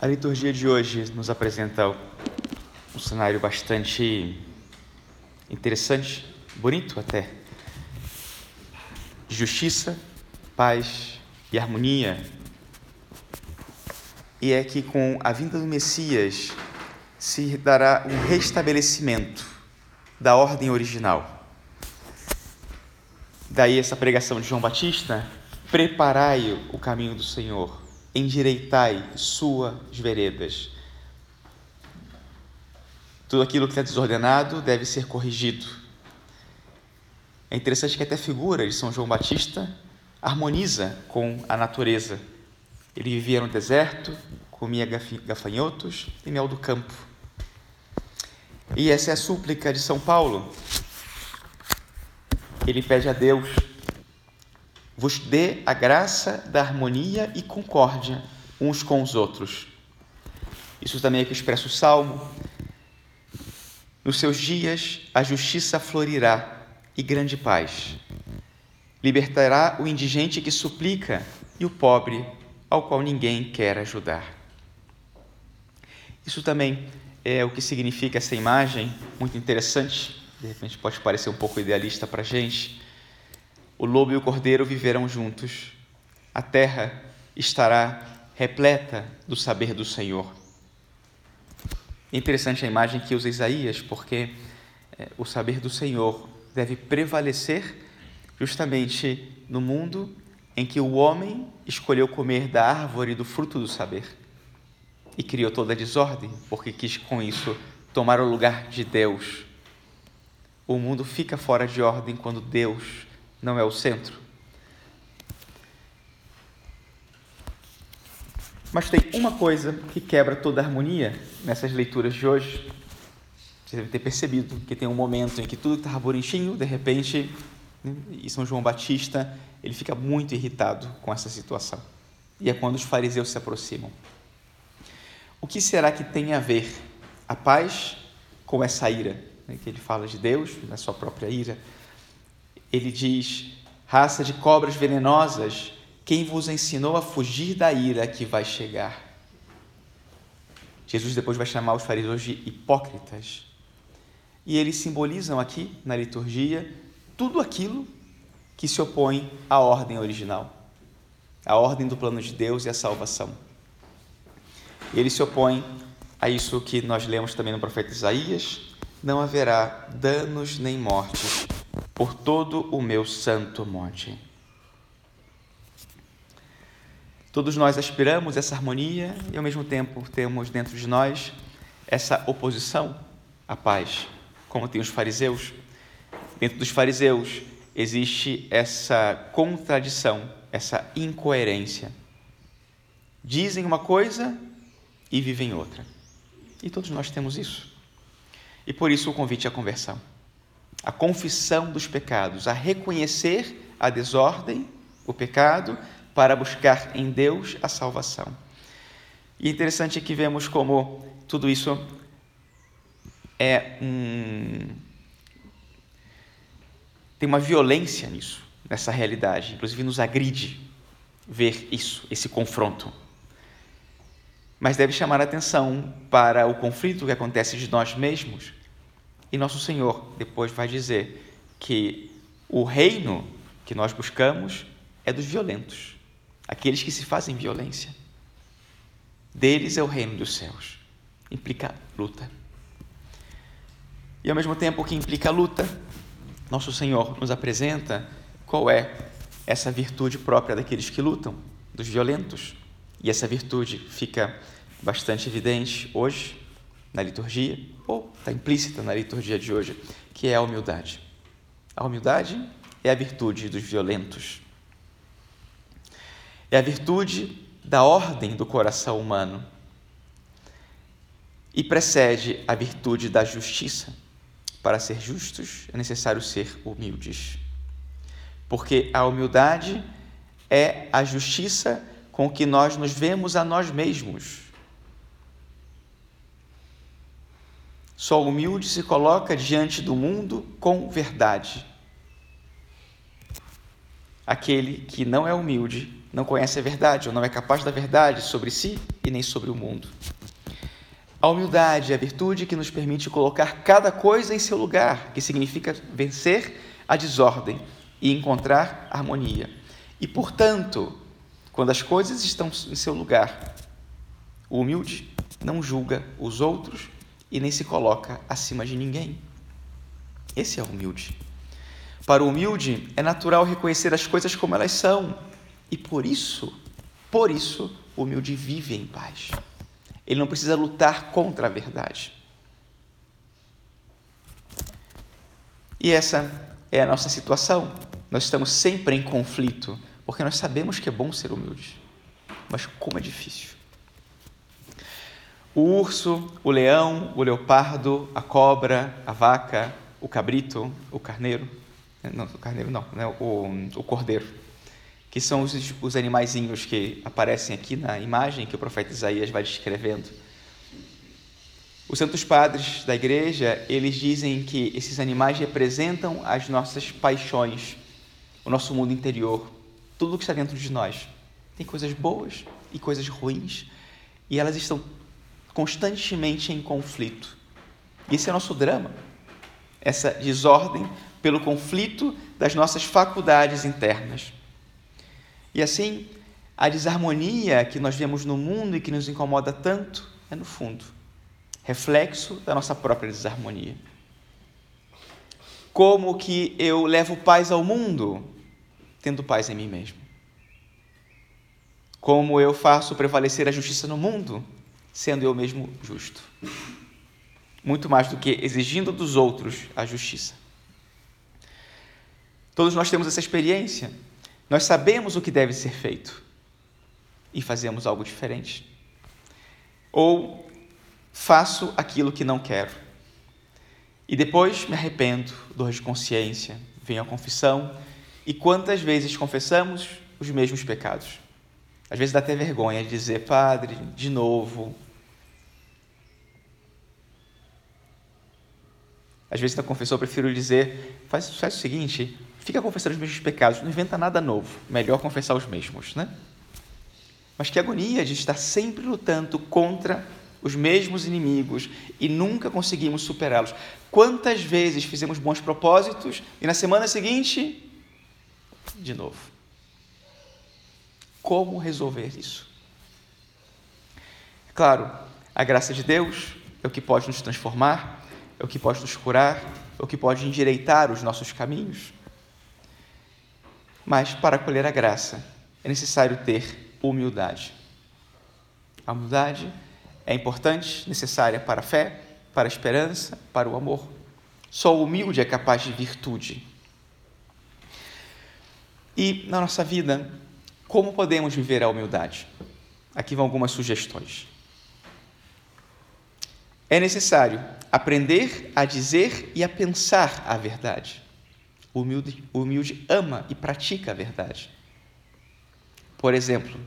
A liturgia de hoje nos apresenta um cenário bastante interessante, bonito até, de justiça, paz e harmonia. E é que com a vinda do Messias se dará um restabelecimento da ordem original. Daí essa pregação de João Batista: preparai o caminho do Senhor endireitai suas veredas. Tudo aquilo que está desordenado deve ser corrigido. É interessante que até a figura de São João Batista harmoniza com a natureza. Ele vivia no deserto, comia gafanhotos e mel do campo. E essa é a súplica de São Paulo. Ele pede a Deus vos dê a graça da harmonia e concórdia uns com os outros. Isso também é que expressa o Salmo. Nos seus dias a justiça florirá e grande paz. Libertará o indigente que suplica e o pobre ao qual ninguém quer ajudar. Isso também é o que significa essa imagem, muito interessante, de repente pode parecer um pouco idealista para a gente, o lobo e o cordeiro viverão juntos. A terra estará repleta do saber do Senhor. Interessante a imagem que usa Isaías, porque é, o saber do Senhor deve prevalecer justamente no mundo em que o homem escolheu comer da árvore do fruto do saber e criou toda a desordem, porque quis com isso tomar o lugar de Deus. O mundo fica fora de ordem quando Deus não é o centro. Mas tem uma coisa que quebra toda a harmonia nessas leituras de hoje. Você deve ter percebido que tem um momento em que tudo está bonitinho, de repente, e São João Batista, ele fica muito irritado com essa situação. E é quando os fariseus se aproximam. O que será que tem a ver a paz com essa ira? Que ele fala de Deus, na sua própria ira, ele diz: raça de cobras venenosas, quem vos ensinou a fugir da ira que vai chegar? Jesus depois vai chamar os fariseus de hipócritas. E eles simbolizam aqui na liturgia tudo aquilo que se opõe à ordem original, à ordem do plano de Deus e à salvação. Ele se opõe a isso que nós lemos também no profeta Isaías: não haverá danos nem mortes por todo o meu santo monte. Todos nós aspiramos essa harmonia e ao mesmo tempo temos dentro de nós essa oposição à paz, como tem os fariseus. Dentro dos fariseus existe essa contradição, essa incoerência. Dizem uma coisa e vivem outra. E todos nós temos isso. E por isso o convite à conversão a confissão dos pecados, a reconhecer a desordem, o pecado, para buscar em Deus a salvação. E interessante é que vemos como tudo isso é um. tem uma violência nisso, nessa realidade, inclusive nos agride ver isso, esse confronto. Mas deve chamar a atenção para o conflito que acontece de nós mesmos e nosso Senhor depois vai dizer que o reino que nós buscamos é dos violentos, aqueles que se fazem violência. Deles é o reino dos céus. Implica luta. E ao mesmo tempo que implica luta, nosso Senhor nos apresenta qual é essa virtude própria daqueles que lutam, dos violentos. E essa virtude fica bastante evidente hoje na liturgia, ou está implícita na liturgia de hoje, que é a humildade. A humildade é a virtude dos violentos. É a virtude da ordem do coração humano. E precede a virtude da justiça. Para ser justos é necessário ser humildes. Porque a humildade é a justiça com que nós nos vemos a nós mesmos Só o humilde se coloca diante do mundo com verdade. Aquele que não é humilde não conhece a verdade ou não é capaz da verdade sobre si e nem sobre o mundo. A humildade é a virtude que nos permite colocar cada coisa em seu lugar, que significa vencer a desordem e encontrar harmonia. E, portanto, quando as coisas estão em seu lugar, o humilde não julga os outros e nem se coloca acima de ninguém. Esse é o humilde. Para o humilde é natural reconhecer as coisas como elas são, e por isso, por isso, o humilde vive em paz. Ele não precisa lutar contra a verdade. E essa é a nossa situação. Nós estamos sempre em conflito, porque nós sabemos que é bom ser humilde, mas como é difícil. O urso, o leão, o leopardo, a cobra, a vaca, o cabrito, o carneiro, não, o carneiro não, né? o, o cordeiro, que são os, os animaizinhos que aparecem aqui na imagem que o profeta Isaías vai descrevendo. Os santos padres da igreja, eles dizem que esses animais representam as nossas paixões, o nosso mundo interior, tudo que está dentro de nós. Tem coisas boas e coisas ruins, e elas estão constantemente em conflito. Esse é nosso drama, essa desordem pelo conflito das nossas faculdades internas. E assim, a desarmonia que nós vemos no mundo e que nos incomoda tanto é, no fundo, reflexo da nossa própria desarmonia. Como que eu levo paz ao mundo tendo paz em mim mesmo? Como eu faço prevalecer a justiça no mundo sendo eu mesmo justo? Muito mais do que exigindo dos outros a justiça. Todos nós temos essa experiência nós sabemos o que deve ser feito e fazemos algo diferente. Ou faço aquilo que não quero. E depois me arrependo, dor de consciência, venho à confissão. E quantas vezes confessamos os mesmos pecados? Às vezes dá até vergonha de dizer, Padre, de novo. Às vezes na confissão eu prefiro dizer, faz, faz o seguinte, fica confessando os mesmos pecados, não inventa nada novo. Melhor confessar os mesmos, né? Mas que agonia de estar sempre lutando contra os mesmos inimigos e nunca conseguimos superá-los. Quantas vezes fizemos bons propósitos e na semana seguinte, de novo? Como resolver isso? Claro, a graça de Deus é o que pode nos transformar, é o que pode nos curar, é o que pode endireitar os nossos caminhos. Mas para colher a graça é necessário ter humildade. A humildade é importante, necessária para a fé, para a esperança, para o amor. Só o humilde é capaz de virtude. E na nossa vida, como podemos viver a humildade? Aqui vão algumas sugestões. É necessário aprender a dizer e a pensar a verdade. O humilde, o humilde ama e pratica a verdade. Por exemplo,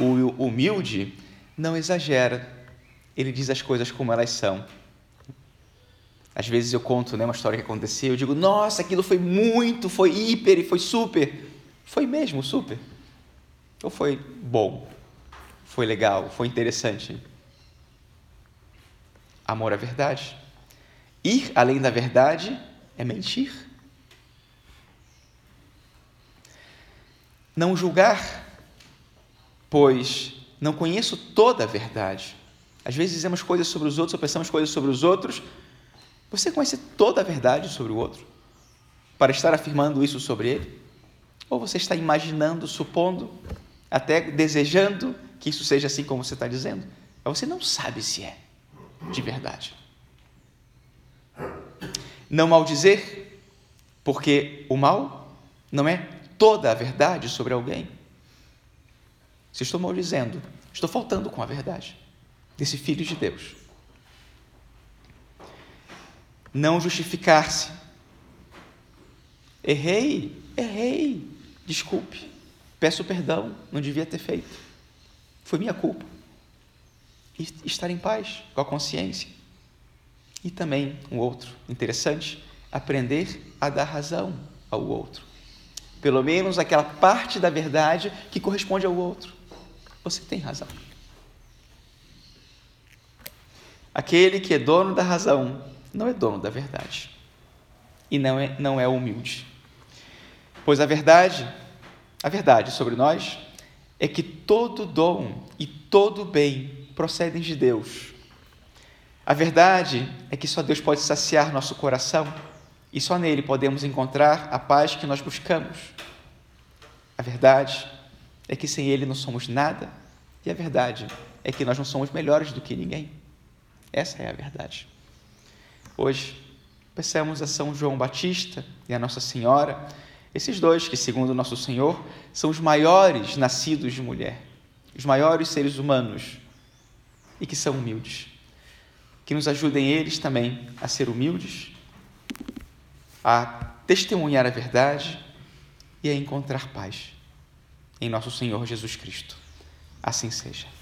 o humilde não exagera, ele diz as coisas como elas são. Às vezes eu conto né, uma história que aconteceu, eu digo, nossa, aquilo foi muito, foi hiper e foi super. Foi mesmo super. Ou foi bom, foi legal, foi interessante. Amor à verdade. Ir além da verdade é mentir. Não julgar, pois não conheço toda a verdade. Às vezes dizemos coisas sobre os outros ou pensamos coisas sobre os outros. Você conhece toda a verdade sobre o outro para estar afirmando isso sobre ele? Ou você está imaginando, supondo, até desejando que isso seja assim como você está dizendo? Mas você não sabe se é de verdade não maldizer, porque o mal não é toda a verdade sobre alguém. Se estou maldizendo, estou faltando com a verdade desse Filho de Deus. Não justificar-se. Errei, errei, desculpe, peço perdão, não devia ter feito. Foi minha culpa. E estar em paz com a consciência. E também um outro interessante, aprender a dar razão ao outro. pelo menos aquela parte da verdade que corresponde ao outro. Você tem razão. Aquele que é dono da razão não é dono da verdade e não é, não é humilde. Pois a verdade, a verdade sobre nós é que todo dom e todo bem procedem de Deus. A verdade é que só Deus pode saciar nosso coração e só nele podemos encontrar a paz que nós buscamos. A verdade é que sem ele não somos nada e a verdade é que nós não somos melhores do que ninguém. Essa é a verdade. Hoje, peçamos a São João Batista e a Nossa Senhora, esses dois que, segundo nosso Senhor, são os maiores nascidos de mulher, os maiores seres humanos e que são humildes. Que nos ajudem eles também a ser humildes, a testemunhar a verdade e a encontrar paz em nosso Senhor Jesus Cristo. Assim seja.